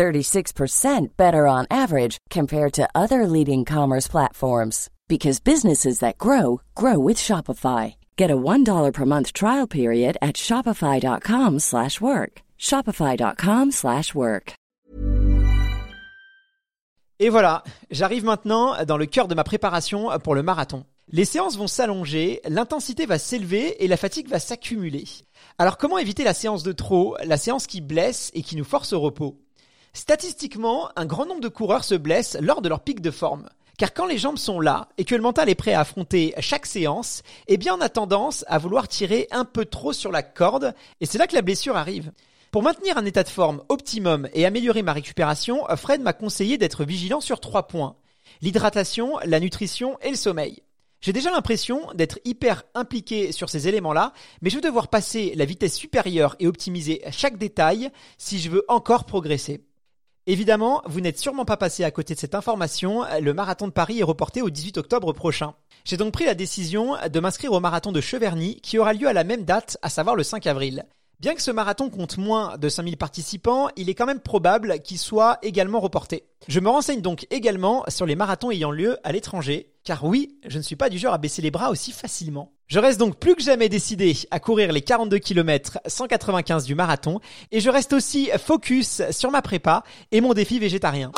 36% better on average compared to other leading commerce platforms because businesses that grow grow with Shopify. Get a $1 per month trial period at shopify.com/work. shopify.com/work. Et voilà, j'arrive maintenant dans le cœur de ma préparation pour le marathon. Les séances vont s'allonger, l'intensité va s'élever et la fatigue va s'accumuler. Alors comment éviter la séance de trop, la séance qui blesse et qui nous force au repos? Statistiquement, un grand nombre de coureurs se blessent lors de leur pic de forme. Car quand les jambes sont là et que le mental est prêt à affronter chaque séance, eh bien on a tendance à vouloir tirer un peu trop sur la corde et c'est là que la blessure arrive. Pour maintenir un état de forme optimum et améliorer ma récupération, Fred m'a conseillé d'être vigilant sur trois points. L'hydratation, la nutrition et le sommeil. J'ai déjà l'impression d'être hyper impliqué sur ces éléments-là, mais je vais devoir passer la vitesse supérieure et optimiser chaque détail si je veux encore progresser. Évidemment, vous n'êtes sûrement pas passé à côté de cette information, le marathon de Paris est reporté au 18 octobre prochain. J'ai donc pris la décision de m'inscrire au marathon de Cheverny qui aura lieu à la même date, à savoir le 5 avril. Bien que ce marathon compte moins de 5000 participants, il est quand même probable qu'il soit également reporté. Je me renseigne donc également sur les marathons ayant lieu à l'étranger, car oui, je ne suis pas du genre à baisser les bras aussi facilement. Je reste donc plus que jamais décidé à courir les 42 km 195 du marathon, et je reste aussi focus sur ma prépa et mon défi végétarien.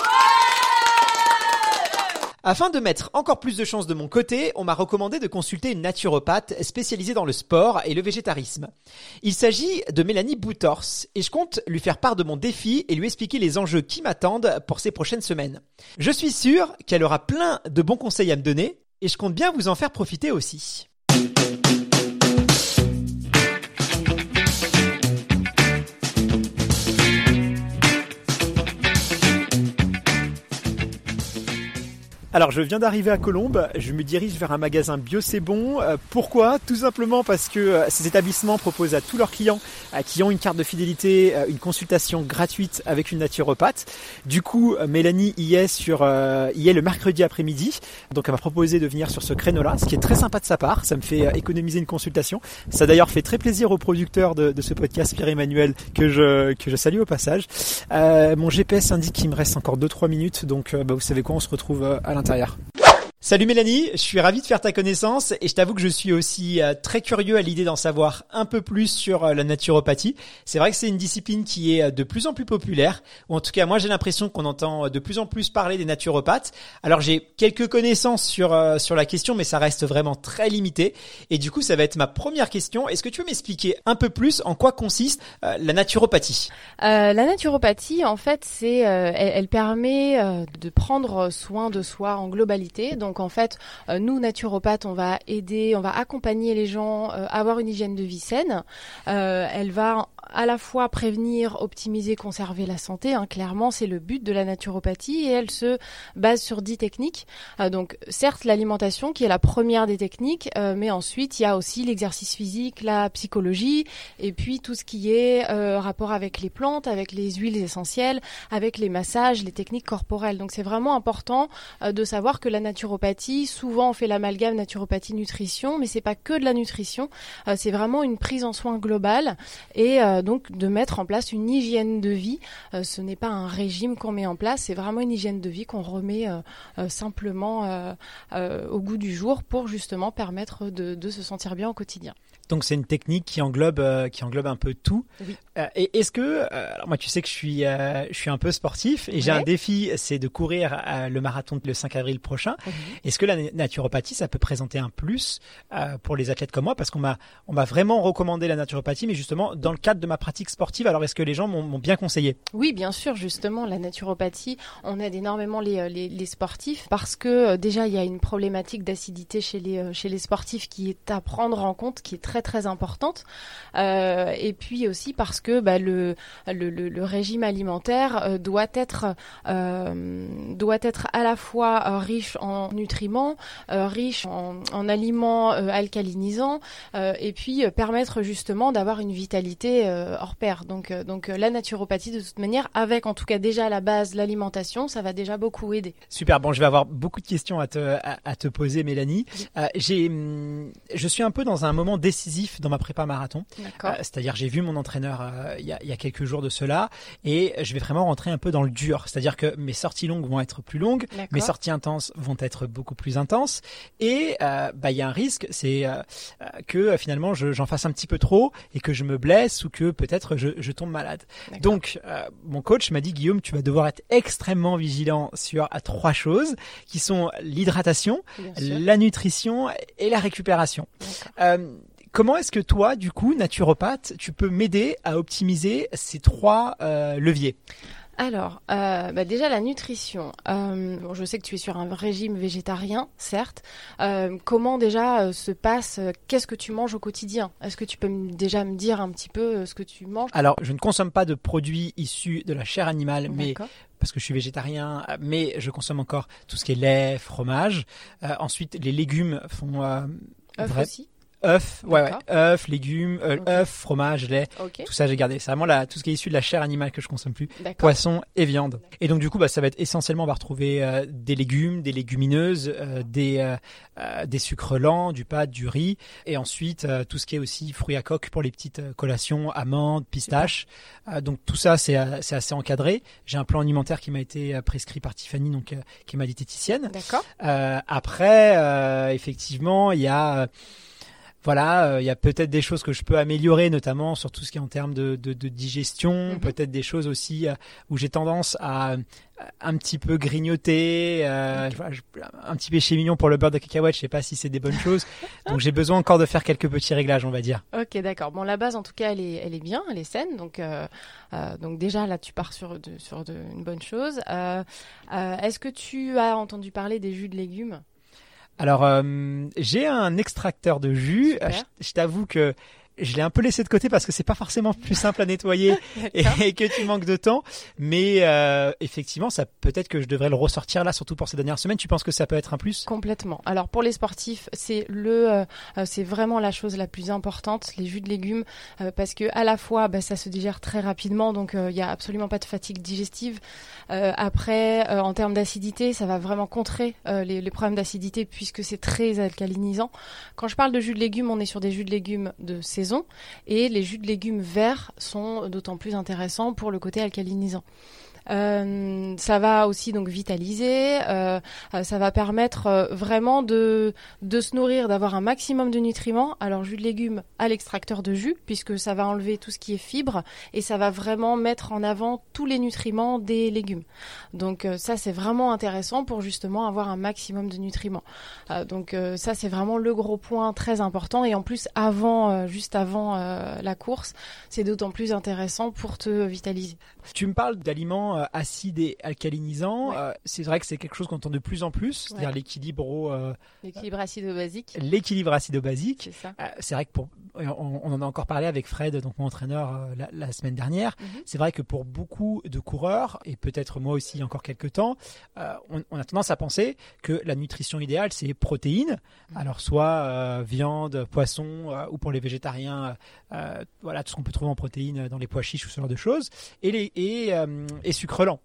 Afin de mettre encore plus de chances de mon côté, on m'a recommandé de consulter une naturopathe spécialisée dans le sport et le végétarisme. Il s'agit de Mélanie Boutors et je compte lui faire part de mon défi et lui expliquer les enjeux qui m'attendent pour ces prochaines semaines. Je suis sûr qu'elle aura plein de bons conseils à me donner et je compte bien vous en faire profiter aussi. Alors je viens d'arriver à Colombes, je me dirige vers un magasin Bio. Euh, pourquoi? Tout simplement parce que euh, ces établissements proposent à tous leurs clients euh, qui ont une carte de fidélité une consultation gratuite avec une naturopathe. Du coup, Mélanie y est sur y est le mercredi après-midi. Donc elle m'a proposé de venir sur ce créneau-là, ce qui est très sympa de sa part. Ça me fait économiser une consultation. Ça d'ailleurs fait très plaisir au producteur de, ce podcast, Pierre-Emmanuel, que je que je salue au passage. mon GPS indique qu'il me reste encore 2-3 minutes, donc bah, vous savez quoi, on se retrouve à 加油 Salut Mélanie, je suis ravi de faire ta connaissance et je t'avoue que je suis aussi euh, très curieux à l'idée d'en savoir un peu plus sur euh, la naturopathie. C'est vrai que c'est une discipline qui est euh, de plus en plus populaire, ou en tout cas moi j'ai l'impression qu'on entend de plus en plus parler des naturopathes. Alors j'ai quelques connaissances sur sur la question, mais ça reste vraiment très limité. Et du coup ça va être ma première question. Est-ce que tu veux m'expliquer un peu plus en quoi consiste la naturopathie? La naturopathie en fait c'est elle, elle, permet de prendre soin de soi en globalité. Donc donc en fait, euh, nous naturopathes, on va aider, on va accompagner les gens euh, à avoir une hygiène de vie saine. Euh, elle va à la fois prévenir, optimiser, conserver la santé. Hein, clairement, c'est le but de la naturopathie et elle se base sur dix techniques. donc, certes, l'alimentation qui est la première des techniques, mais ensuite il y a aussi l'exercice physique, la psychologie et puis tout ce qui est rapport avec les plantes, avec les huiles essentielles, avec les massages, les techniques corporelles. Donc, c'est vraiment important de savoir que la naturopathie Souvent, on fait l'amalgame naturopathie-nutrition, mais c'est pas que de la nutrition. Euh, c'est vraiment une prise en soin globale et euh, donc de mettre en place une hygiène de vie. Euh, ce n'est pas un régime qu'on met en place, c'est vraiment une hygiène de vie qu'on remet simplement au goût du jour pour justement permettre de se sentir bien au quotidien. Donc c'est une technique qui englobe euh, qui englobe un peu tout. Euh, et est-ce que euh, alors moi tu sais que je suis je suis un peu sportif et j'ai un défi c'est de courir le marathon le 5 avril prochain. Est-ce que la naturopathie ça peut présenter un plus pour les athlètes comme moi? Parce qu'on m'a on m'a vraiment recommandé la naturopathie mais justement dans le cadre de ma pratique sportive. Alors, est-ce que les gens m'ont bien conseillé? Oui, bien sûr. Justement, la naturopathie, on aide énormément les, les, les sportifs parce que déjà, il y a une problématique d'acidité chez les, chez les sportifs qui est à prendre en compte, qui est très très importante. et puis aussi parce que bah, le, le, le, régime alimentaire doit être doit être à la fois riche en nutriments, riche en, en aliments alcalinisants et puis permettre justement d'avoir une vitalité hors pair. Donc, donc la naturopathie de toute manière, avec en tout cas déjà à la base l'alimentation, ça va déjà beaucoup aider. Super. Bon, je vais avoir beaucoup de questions à te, à, te poser, Mélanie. j'ai, hum, je suis un peu dans un moment décisif dans ma prépa marathon. c'est-à-dire, j'ai vu mon entraîneur il y, a, y, a, quelques jours de cela, et je vais vraiment rentrer un peu dans le dur. C'est-à-dire que mes sorties longues vont être plus longues, mes sorties intenses vont être beaucoup plus intenses, et bah il y a un risque, c'est que finalement j'en fasse un petit peu trop et que je me blesse ou que peut-être je, je, tombe malade. Donc mon coach m'a dit Guillaume, tu vas devoir être extrêmement vigilant sur à trois choses qui sont l'hydratation, la nutrition et la récupération. Euh, comment est-ce que toi, du coup, naturopathe, tu peux m'aider à optimiser ces trois euh, leviers? Alors, euh, bah déjà la nutrition. Euh, bon, je sais que tu es sur un régime végétarien, certes. Euh, comment déjà se passe Qu'est-ce que tu manges au quotidien? Est-ce que tu peux déjà me dire un petit peu ce que tu manges? Alors, je ne consomme pas de produits issus de la chair animale, mais parce que je suis végétarien, mais je consomme encore tout ce qui est lait, fromage. ensuite, les légumes font aussi œufs, ouais, ouais, œufs, légumes, euh, œufs, fromage, lait, tout ça j'ai gardé. C'est vraiment la, tout ce qui est issu de la chair animale que je consomme plus, poisson et viande. Et donc du coup, bah, ça va être essentiellement, on va retrouver euh, des légumes, des légumineuses, euh, des des sucres lents, du pâte, du riz, et ensuite tout ce qui est aussi fruits à coque pour les petites collations, amandes, pistaches. donc tout ça c'est c'est assez encadré. J'ai un plan alimentaire qui m'a été prescrit par Tiffany, donc qui est ma diététicienne. D'accord. après, effectivement, il y a voilà, euh, il y a peut-être des choses que je peux améliorer, notamment sur tout ce qui est en termes de, de, de digestion, mhm. peut-être des choses aussi euh, où j'ai tendance à un petit peu grignoter, euh, un petit péché mignon pour le beurre de cacahuète, je sais pas si c'est des bonnes choses. Donc j'ai besoin encore de faire quelques petits réglages, on va dire. Ok, d'accord. Bon, la base en tout cas, elle est, elle est bien, elle est saine. Donc, euh, euh, donc déjà là, tu pars sur, de, sur de, une bonne chose. Est-ce que tu as entendu parler des jus de légumes? Alors, euh, j'ai un extracteur de jus. je t'avoue que je l'ai un peu laissé de côté parce que c'est pas forcément plus simple à nettoyer et, que tu manques de temps. Mais euh, effectivement, ça peut-être que je devrais le ressortir là, surtout pour ces dernières semaines. Tu penses que ça peut être un plus? Complètement. Alors pour les sportifs, c'est le, euh, euh, c'est vraiment la chose la plus importante, les jus de légumes, parce que à la fois, bah, ça se digère très rapidement, donc il n'y a absolument pas de fatigue digestive. après, en termes d'acidité, ça va vraiment contrer les, les problèmes d'acidité puisque c'est très alcalinisant. Quand je parle de jus de légumes, on est sur des jus de légumes de saison et les jus de légumes verts sont d'autant plus intéressants pour le côté alcalinisant. Euh, ça va aussi donc vitaliser, euh, euh, ça va permettre vraiment de, de se nourrir, d'avoir un maximum de nutriments. Alors jus de légumes à l'extracteur de jus, puisque ça va enlever tout ce qui est fibres et ça va vraiment mettre en avant tous les nutriments des légumes. Donc ça c'est vraiment intéressant pour justement avoir un maximum de nutriments. donc ça c'est vraiment le gros point très important et en plus avant, juste avant la course, c'est d'autant plus intéressant pour te vitaliser. Tu me parles d'aliments euh, acide et alcalinisant. Euh, c'est vrai que c'est quelque chose qu'on entend de plus en plus, c'est-à-dire l'équilibre euh, l'équilibre acido-basique. L'équilibre acido-basique. C'est vrai que pour on, en a encore parlé avec Fred, donc mon entraîneur la, semaine dernière. Mhm. C'est vrai que pour beaucoup de coureurs et peut-être moi aussi encore quelques temps, on, a tendance à penser que la nutrition idéale c'est protéines, mhm. alors soit viande, poisson ou pour les végétariens, voilà tout ce qu'on peut trouver en protéines dans les pois chiches ou ce genre de choses, et les et, et sucre lent.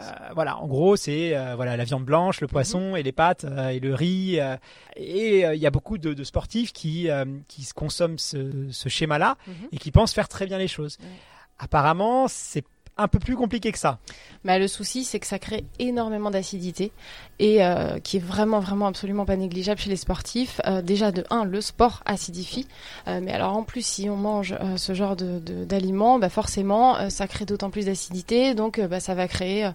Euh, voilà, en gros, c'est euh, voilà la viande blanche, le poisson et les pâtes euh, et le riz. et il y a beaucoup de, sportifs qui qui consomment ce, schéma-là mhm. et qui pensent faire très bien les choses. Apparemment, c'est un peu plus compliqué que ça. Mais le souci, c'est que ça crée énormément d'acidité et euh, qui est vraiment, vraiment absolument pas négligeable chez les sportifs. Euh, déjà, de 1, le sport acidifie. Euh, mais alors, en plus, si on mange ce genre d'aliments, de, bah forcément, ça crée d'autant plus d'acidité. Donc, bah, ça va créer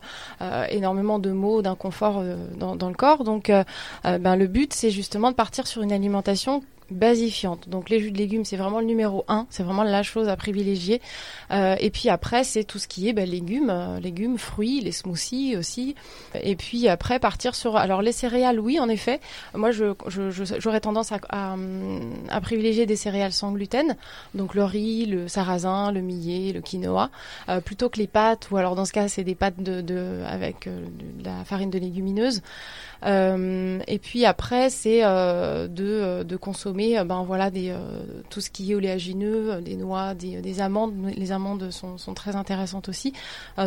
énormément de maux, d'inconfort dans, dans, le corps. Donc, ben, le but, c'est justement de partir sur une alimentation basifiantes. Donc les jus de légumes, c'est vraiment le numéro un, c'est vraiment la chose à privilégier. Euh, et puis après, c'est tout ce qui est bah, légumes, euh, légumes, fruits, les smoothies aussi. Et puis après, partir sur... Alors les céréales, oui, en effet. Moi, je, j'aurais tendance à, à, privilégier des céréales sans gluten, donc le riz, le sarrasin, le millet, le quinoa, euh, plutôt que les pâtes, ou alors dans ce cas, c'est des pâtes de, de avec euh, de la farine de légumineuse. Euh, et puis après, c'est euh, de, euh, de, consommer ben voilà des tout ce qui est oléagineux, des noix, des, des amandes. Les amandes sont, sont très intéressantes aussi.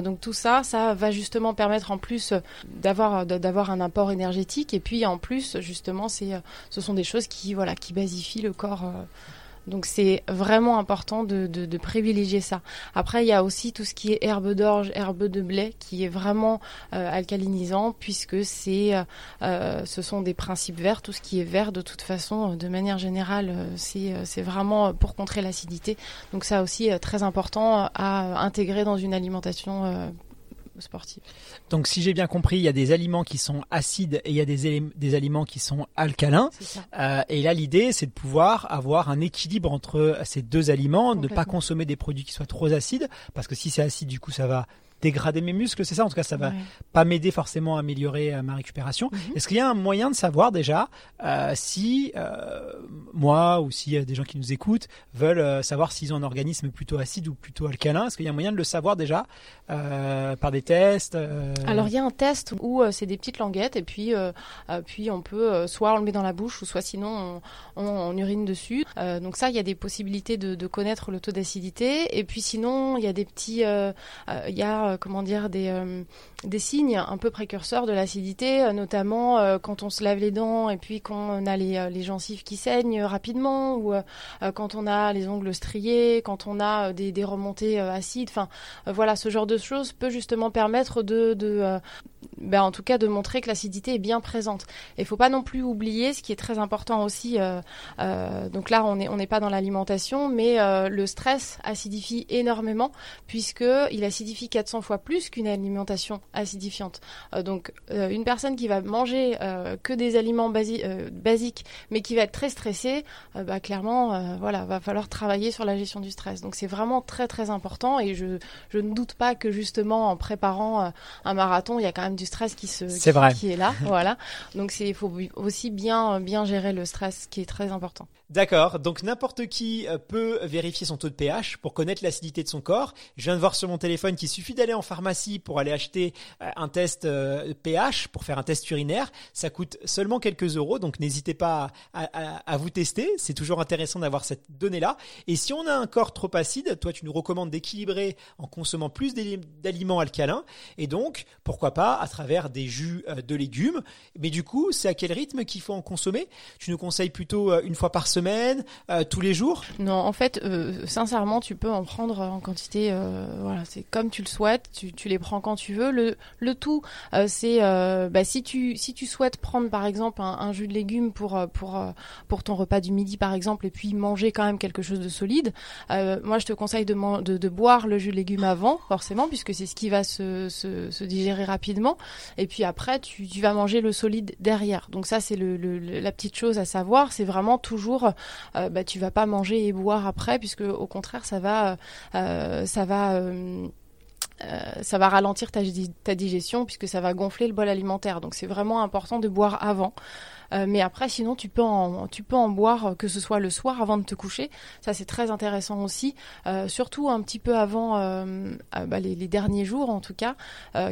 donc tout ça, ça va justement permettre en plus d'avoir d'avoir un apport énergétique. Et puis en plus, justement, c'est ce sont des choses qui voilà qui basifient le corps donc c'est vraiment important de, de, de, privilégier ça. Après, il y a aussi tout ce qui est herbe d'orge, herbe de blé, qui est vraiment euh, alcalinisant, puisque c'est, euh, euh, ce sont des principes verts. Tout ce qui est vert, de toute façon, de manière générale, c'est, c'est vraiment pour contrer l'acidité. Donc ça aussi, très important à intégrer dans une alimentation sportive. Donc si j'ai bien compris, il y a des aliments qui sont acides et il y a des, des aliments qui sont alcalins. Euh, et là, l'idée, c'est de pouvoir avoir un équilibre entre ces deux aliments, de ne pas consommer des produits qui soient trop acides, parce que si c'est acide, du coup, ça va dégrader mes muscles, c'est ça En tout cas, ça va pas m'aider forcément à améliorer euh, ma récupération. Mhm. Est-ce qu'il y a un moyen de savoir déjà euh, si euh, moi ou si des gens qui nous écoutent veulent savoir s'ils ont un organisme plutôt acide ou plutôt alcalin? Est-ce qu'il y a un moyen de le savoir déjà par des tests Alors il y a un test où c'est des petites languettes et puis puis on peut soit on le met dans la bouche ou soit sinon on, urine dessus. donc ça, il y a des possibilités de, de connaître le taux d'acidité et puis sinon il y a des petits il y a euh, comment dire, des, euh, des signes un peu précurseurs de l'acidité, euh, notamment quand on se lave les dents et puis qu'on a les, les gencives qui saignent rapidement, ou quand on a les ongles striés, quand on a des, des remontées acides. Enfin, voilà, ce genre de choses peut justement permettre de, de ben, en tout cas, de montrer que l'acidité est bien présente. Et faut pas non plus oublier, ce qui est très important aussi. donc là, on n'est on n'est pas dans l'alimentation, mais le stress acidifie énormément puisque il acidifie 400 fois plus qu'une alimentation acidifiante. Euh, donc euh, une personne qui va manger euh, que des aliments basiques, mais qui va être très stressée, bah, clairement, voilà, va falloir travailler sur la gestion du stress. Donc c'est vraiment très très important et je, je ne doute pas que justement en préparant un marathon, il y a quand même du stress qui se qui, qui est là, voilà. Donc il faut aussi bien bien gérer le stress, qui est très important. D'accord. Donc n'importe qui peut vérifier son taux de pH pour connaître l'acidité de son corps. Je viens de voir sur mon téléphone qu'il suffit d'aller en pharmacie pour aller acheter euh, un test pH, euh, pour faire un test urinaire. Ça coûte seulement quelques euros, donc n'hésitez pas à, vous tester. C'est toujours intéressant d'avoir cette donnée-là. Et si on a un corps trop acide, toi tu nous recommandes d'équilibrer en consommant plus d'aliments alcalins. Et donc, pourquoi pas à travers des jus euh, de légumes. Mais du coup, c'est à quel rythme qu'il faut en consommer? Tu nous conseilles plutôt une fois par semaine, tous les jours? Non, en fait, sincèrement, tu peux en prendre en quantité. voilà, c'est comme tu le souhaites tu, les prends quand tu veux. Le, le tout, euh, c'est euh, bah, si tu si tu souhaites prendre par exemple un, jus de légumes pour euh, pour pour ton repas du midi par exemple et puis manger quand même quelque chose de solide. moi, je te conseille de, de, boire le jus de légumes avant, forcément, puisque c'est ce qui va se, se, digérer rapidement. Et puis après, tu, vas manger le solide derrière. Donc ça, c'est le, la petite chose à savoir. C'est vraiment toujours, bah, tu vas pas manger et boire après, puisque au contraire, ça va, ça va euh, ça va ralentir ta, digestion puisque ça va gonfler le bol alimentaire. Donc c'est vraiment important de boire avant. Euh, mais après, sinon, tu peux en, tu peux en boire, euh, que ce soit le soir avant de te coucher. Ça, c'est très intéressant aussi, euh, surtout un petit peu avant bah, les, derniers jours, en tout cas,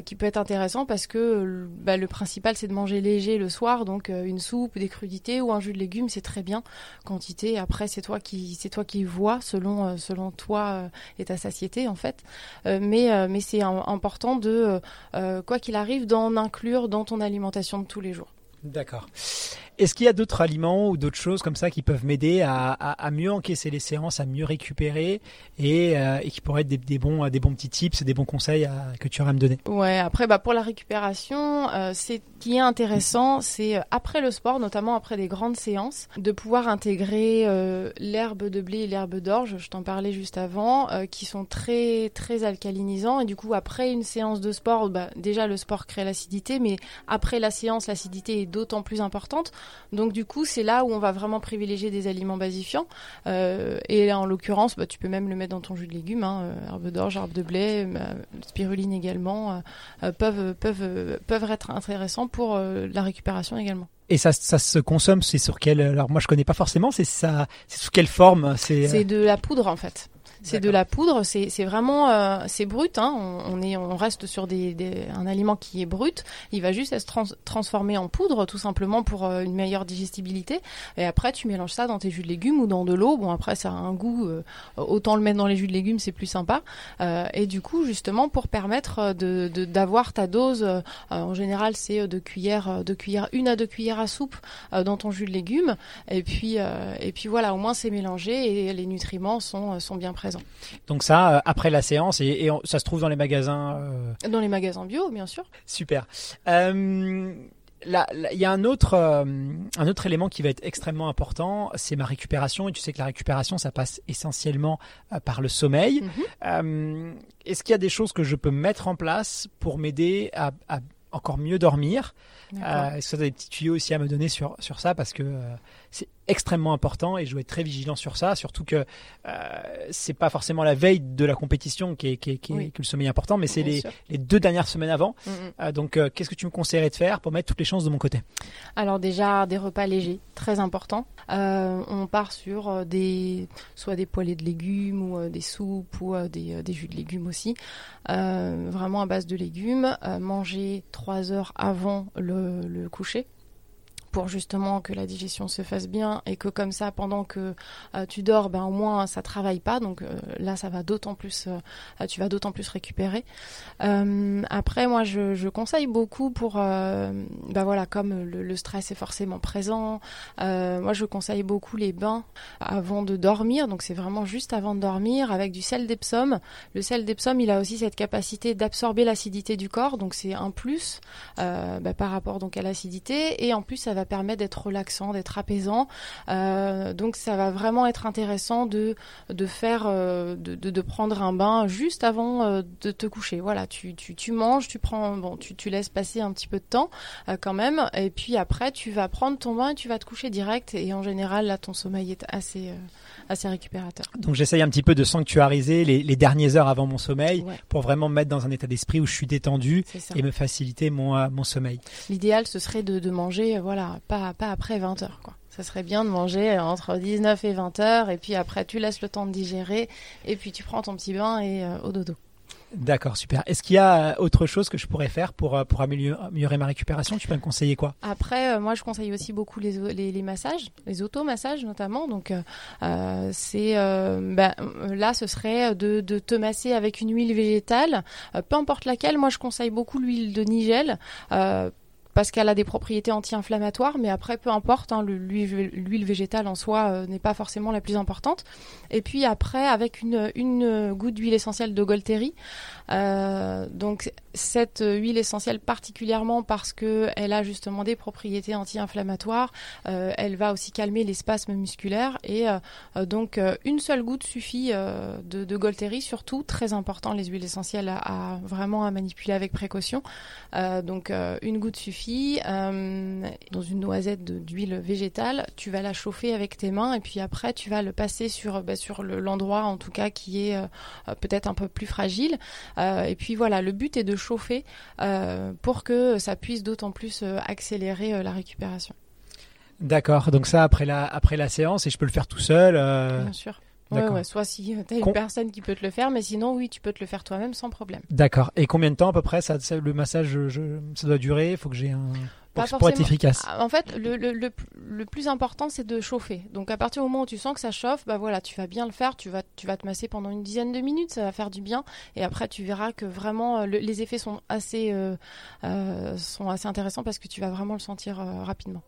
qui peut être intéressant parce que bah, le principal, c'est de manger léger le soir, donc une soupe, des crudités ou un jus de légumes, c'est très bien. Quantité, après, c'est toi qui, qui vois selon, selon toi et ta satiété, en fait. mais, mais c'est important de, quoi qu'il arrive, d'en inclure dans ton alimentation de tous les jours. D'accord. Est-ce qu'il y a d'autres aliments ou d'autres choses comme ça qui peuvent m'aider à, mieux encaisser les séances, à mieux récupérer et, euh, qui pourraient être des, bons, des bons petits tips, des bons conseils que tu aurais à me donner? Ouais, après, bah, pour la récupération, euh, c'est qui est intéressant, c'est euh, après le sport, notamment après des grandes séances, de pouvoir intégrer l'herbe de blé et l'herbe d'orge, je t'en parlais juste avant, qui sont très très alcalinisants et du coup après une séance de sport, bah, déjà le sport crée l'acidité, mais après la séance, l'acidité est d'autant plus importante. Donc du coup, c'est là où on va vraiment privilégier des aliments basifiants. Euh, et en l'occurrence, bah, tu peux même le mettre dans ton jus de légumes, hein, euh, herbe d'orge, herbe de blé, euh, spiruline également, peuvent, peuvent, peuvent être intéressants pour la récupération également. Et ça, ça se consomme, c'est sur quelle Alors moi je connais pas forcément, c'est ça, c'est sous quelle forme C'est de la poudre en fait. C'est de la poudre, c'est vraiment euh, c'est brut. Hein. On, est on reste sur des, des, un aliment qui est brut. Il va juste être transformé en poudre tout simplement pour euh, une meilleure digestibilité. Et après tu mélanges ça dans tes jus de légumes ou dans de l'eau. Bon après ça a un goût. Euh, autant le mettre dans les jus de légumes, c'est plus sympa. et du coup justement pour permettre de d'avoir ta dose. en général c'est de cuillères de cuillères une à deux cuillères à soupe dans ton jus de légumes. Et puis et puis voilà au moins c'est mélangé et les nutriments sont sont bien présents. Donc ça, euh, après la séance, et, ça se trouve dans les magasins euh, Dans les magasins bio, bien sûr. Super. Euh, il y a un autre, un autre élément qui va être extrêmement important, c'est ma récupération. Et tu sais que la récupération, ça passe essentiellement par le sommeil. Mhm. Est-ce qu'il y a des choses que je peux mettre en place pour m'aider à, encore mieux dormir? Est-ce que tu as des petits tuyaux aussi à me donner sur, sur ça? Parce que c'est extrêmement important et je dois être très vigilant sur ça, surtout que euh, c'est pas forcément la veille de la compétition qui est, qui est, qui est que le sommeil est important, mais c'est les, les, deux dernières semaines avant. Mm, mm. Euh, donc, euh, qu'est-ce que tu me conseillerais de faire pour mettre toutes les chances de mon côté? Alors déjà des repas légers, très important. Euh, on part sur des soit des poêlés de légumes ou des soupes ou des, des, jus de légumes aussi, vraiment à base de légumes. manger trois heures avant le, le coucher pour justement que la digestion se fasse bien et que comme ça pendant que euh, tu dors ben au moins ça travaille pas. Donc euh, là ça va d'autant plus euh, tu vas d'autant plus récupérer. Après moi je, je, conseille beaucoup pour ben voilà comme le, stress est forcément présent moi je conseille beaucoup les bains avant de dormir. Donc c'est vraiment juste avant de dormir avec du sel d'Epsom. Le sel d'Epsom il a aussi cette capacité d'absorber l'acidité du corps. Donc c'est un plus ben, par rapport donc à l'acidité. Et en plus ça va permet d'être relaxant, d'être apaisant. Euh, donc ça va vraiment être intéressant de de faire euh, de, de, prendre un bain juste avant euh, de te coucher. Voilà, tu, tu, tu manges, tu prends bon, tu, tu laisses passer un petit peu de temps quand même, et puis après tu vas prendre ton bain et tu vas te coucher direct. Et en général là ton sommeil est assez assez récupérateur. Donc j'essaye un petit peu de sanctuariser les, les dernières heures avant mon sommeil pour vraiment me mettre dans un état d'esprit où je suis détendu et me faciliter mon, mon sommeil. L'idéal ce serait de, de manger voilà pas, pas après 20 heures. Quoi. Ça serait bien de manger entre 19 et 20 heures, et puis après tu laisses le temps de digérer, et puis tu prends ton petit bain et euh, au dodo. D'accord, super. Est-ce qu'il y a euh, autre chose que je pourrais faire pour, euh, pour améliorer, ma récupération? Tu peux me conseiller quoi? Après, moi, je conseille aussi beaucoup les, les, massages, les automassages notamment. Donc, c'est ben, là, ce serait de, de, te masser avec une huile végétale, peu importe laquelle. Moi, je conseille beaucoup l'huile de nigel parce qu'elle a des propriétés anti-inflammatoires, mais après, peu importe, hein, l'huile végétale en soi euh, n'est pas forcément la plus importante. Et puis après, avec une, goutte d'huile essentielle de Golteri, euh, donc cette huile essentielle particulièrement parce que elle a justement des propriétés anti-inflammatoires, euh, elle va aussi calmer les spasmes musculaires et donc une seule goutte suffit de, de Golteri, surtout très important les huiles essentielles à, vraiment à manipuler avec précaution. donc une goutte suffit euh, dans une noisette d'huile végétale, tu vas la chauffer avec tes mains et puis après tu vas le passer sur, bah, sur l'endroit en tout cas qui est euh, peut-être un peu plus fragile. Euh, et puis voilà, le but est de chauffer pour que ça puisse d'autant plus accélérer la récupération. D'accord, donc ça après la, après la séance et je peux le faire tout seul Bien sûr. Ouais, soit si tu as une personne qui peut te le faire, mais sinon, oui, tu peux te le faire toi-même sans problème. D'accord. Et combien de temps à peu près ça, le massage, ça doit durer? Il faut que j'ai un. Pour, être efficace. Ah, en fait, le, le, le, plus important, c'est de chauffer. Donc, à partir du moment où tu sens que ça chauffe, bah voilà, tu vas bien le faire. Tu vas, tu vas te masser pendant une dizaine de minutes, ça va faire du bien. Et après, tu verras que vraiment, euh, les effets sont assez, euh, euh, sont assez intéressants parce que tu vas vraiment le sentir rapidement.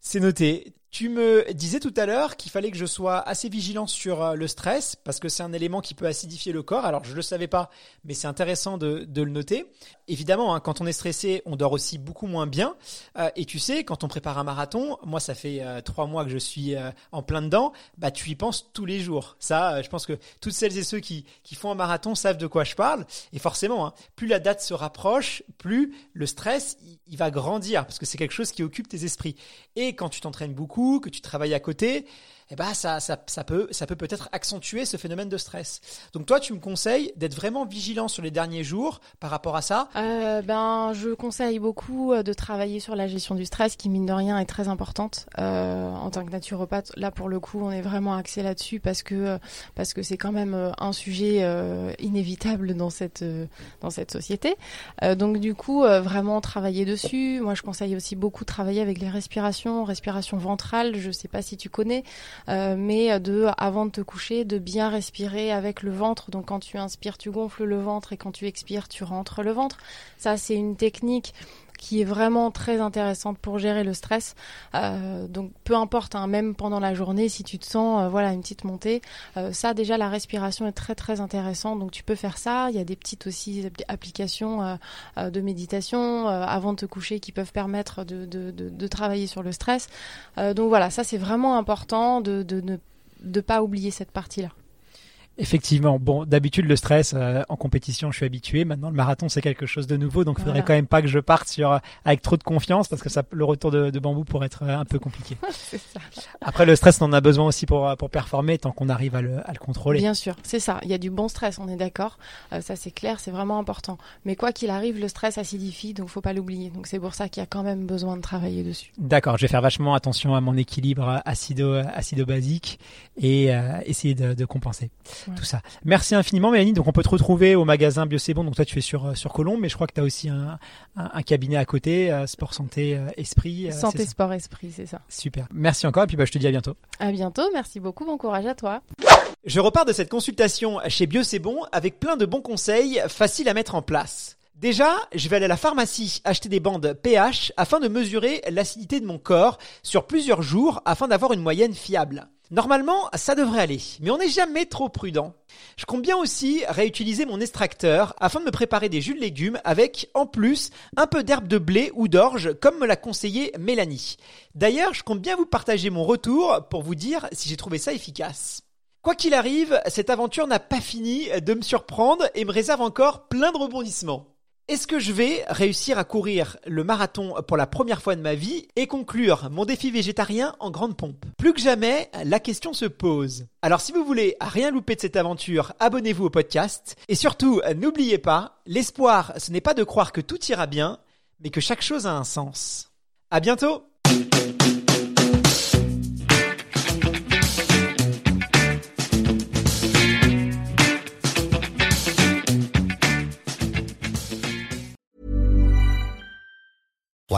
C'est noté. Tu me disais tout à l'heure qu'il fallait que je sois assez vigilant sur euh, le stress parce que c'est un élément qui peut acidifier le corps. Alors je le savais pas, mais c'est intéressant de, le noter. Évidemment, hein, quand on est stressé, on dort aussi beaucoup moins bien. Euh, et tu sais, quand on prépare un marathon, moi ça fait euh, trois mois que je suis en plein dedans, bah tu y penses tous les jours. Ça, je pense que toutes celles et ceux qui, qui font un marathon savent de quoi je parle. Et forcément, hein, plus la date se rapproche, plus le stress il va grandir parce que c'est quelque chose qui occupe tes esprits. Et quand tu t'entraînes beaucoup que tu travailles à côté, eh ben ça, ça, ça peut ça peut peut-être accentuer ce phénomène de stress. Donc toi, tu me conseilles d'être vraiment vigilant sur les derniers jours par rapport à ça euh, Ben, je conseille beaucoup euh, de travailler sur la gestion du stress, qui mine de rien est très importante euh, en tant que naturopathe. Là, pour le coup, on est vraiment axé là-dessus parce que euh, parce que c'est quand même euh, un sujet euh, inévitable dans cette dans cette société. donc du coup, vraiment travailler dessus. Moi, je conseille aussi beaucoup travailler avec les respirations, respiration ventrale. Je sais pas si tu connais. Euh, mais de avant de te coucher, de bien respirer avec le ventre. Donc quand tu inspires, tu gonfles le ventre et quand tu expires, tu rentres le ventre. Ça, c'est une technique qui est vraiment très intéressante pour gérer le stress. Euh, donc peu importe, hein, même pendant la journée, si tu te sens euh, voilà une petite montée, euh, ça déjà la respiration est très très intéressante. Donc tu peux faire ça. Il y a des petites aussi applications de méditation avant de te coucher qui peuvent permettre de, travailler sur le stress. donc voilà, ça c'est vraiment important de, de ne de pas oublier cette partie-là. Effectivement. Bon, d'habitude, le stress euh, en compétition, je suis habitué. Maintenant, le marathon, c'est quelque chose de nouveau. Donc, il faudrait quand même pas que je parte sur, euh, avec trop de confiance parce que ça, le retour de, de bambou pourrait être euh, un peu compliqué. ça. Après, le stress, on en a besoin aussi pour, pour performer tant qu'on arrive à le, à le contrôler. Bien sûr, c'est ça. Il y a du bon stress, on est d'accord. Euh, ça, c'est clair, c'est vraiment important. Mais quoi qu'il arrive, le stress acidifie, donc faut pas l'oublier. Donc, c'est pour ça qu'il y a quand même besoin de travailler dessus. D'accord. Je vais faire vachement attention à mon équilibre acido, acido-basique et euh, essayer de, de compenser tout ça. Merci infiniment Mélanie. Donc on peut te retrouver au magasin Bio C'est Bon. Donc toi tu es sur euh, sur Colombe, mais je crois que tu as aussi un, un, un, cabinet à côté, euh, Sport Santé euh, Esprit. Santé Sport Esprit, c'est ça. Super. Merci encore et puis bah, je te dis à bientôt. À bientôt. Merci beaucoup. Bon courage à toi. Je repars de cette consultation chez Bio C'est Bon avec plein de bons conseils faciles à mettre en place. Déjà, je vais aller à la pharmacie acheter des bandes pH afin de mesurer l'acidité de mon corps sur plusieurs jours afin d'avoir une moyenne fiable. Normalement, ça devrait aller, mais on n'est jamais trop prudent. Je compte bien aussi réutiliser mon extracteur afin de me préparer des jus de légumes avec, en plus, un peu d'herbe de blé ou d'orge comme me l'a conseillé Mélanie. D'ailleurs, je compte bien vous partager mon retour pour vous dire si j'ai trouvé ça efficace. Quoi qu'il arrive, cette aventure n'a pas fini de me surprendre et me réserve encore plein de rebondissements. Est-ce que je vais réussir à courir le marathon pour la première fois de ma vie et conclure mon défi végétarien en grande pompe? Plus que jamais, la question se pose. Alors si vous voulez rien louper de cette aventure, abonnez-vous au podcast et surtout n'oubliez pas, l'espoir ce n'est pas de croire que tout ira bien, mais que chaque chose a un sens. À bientôt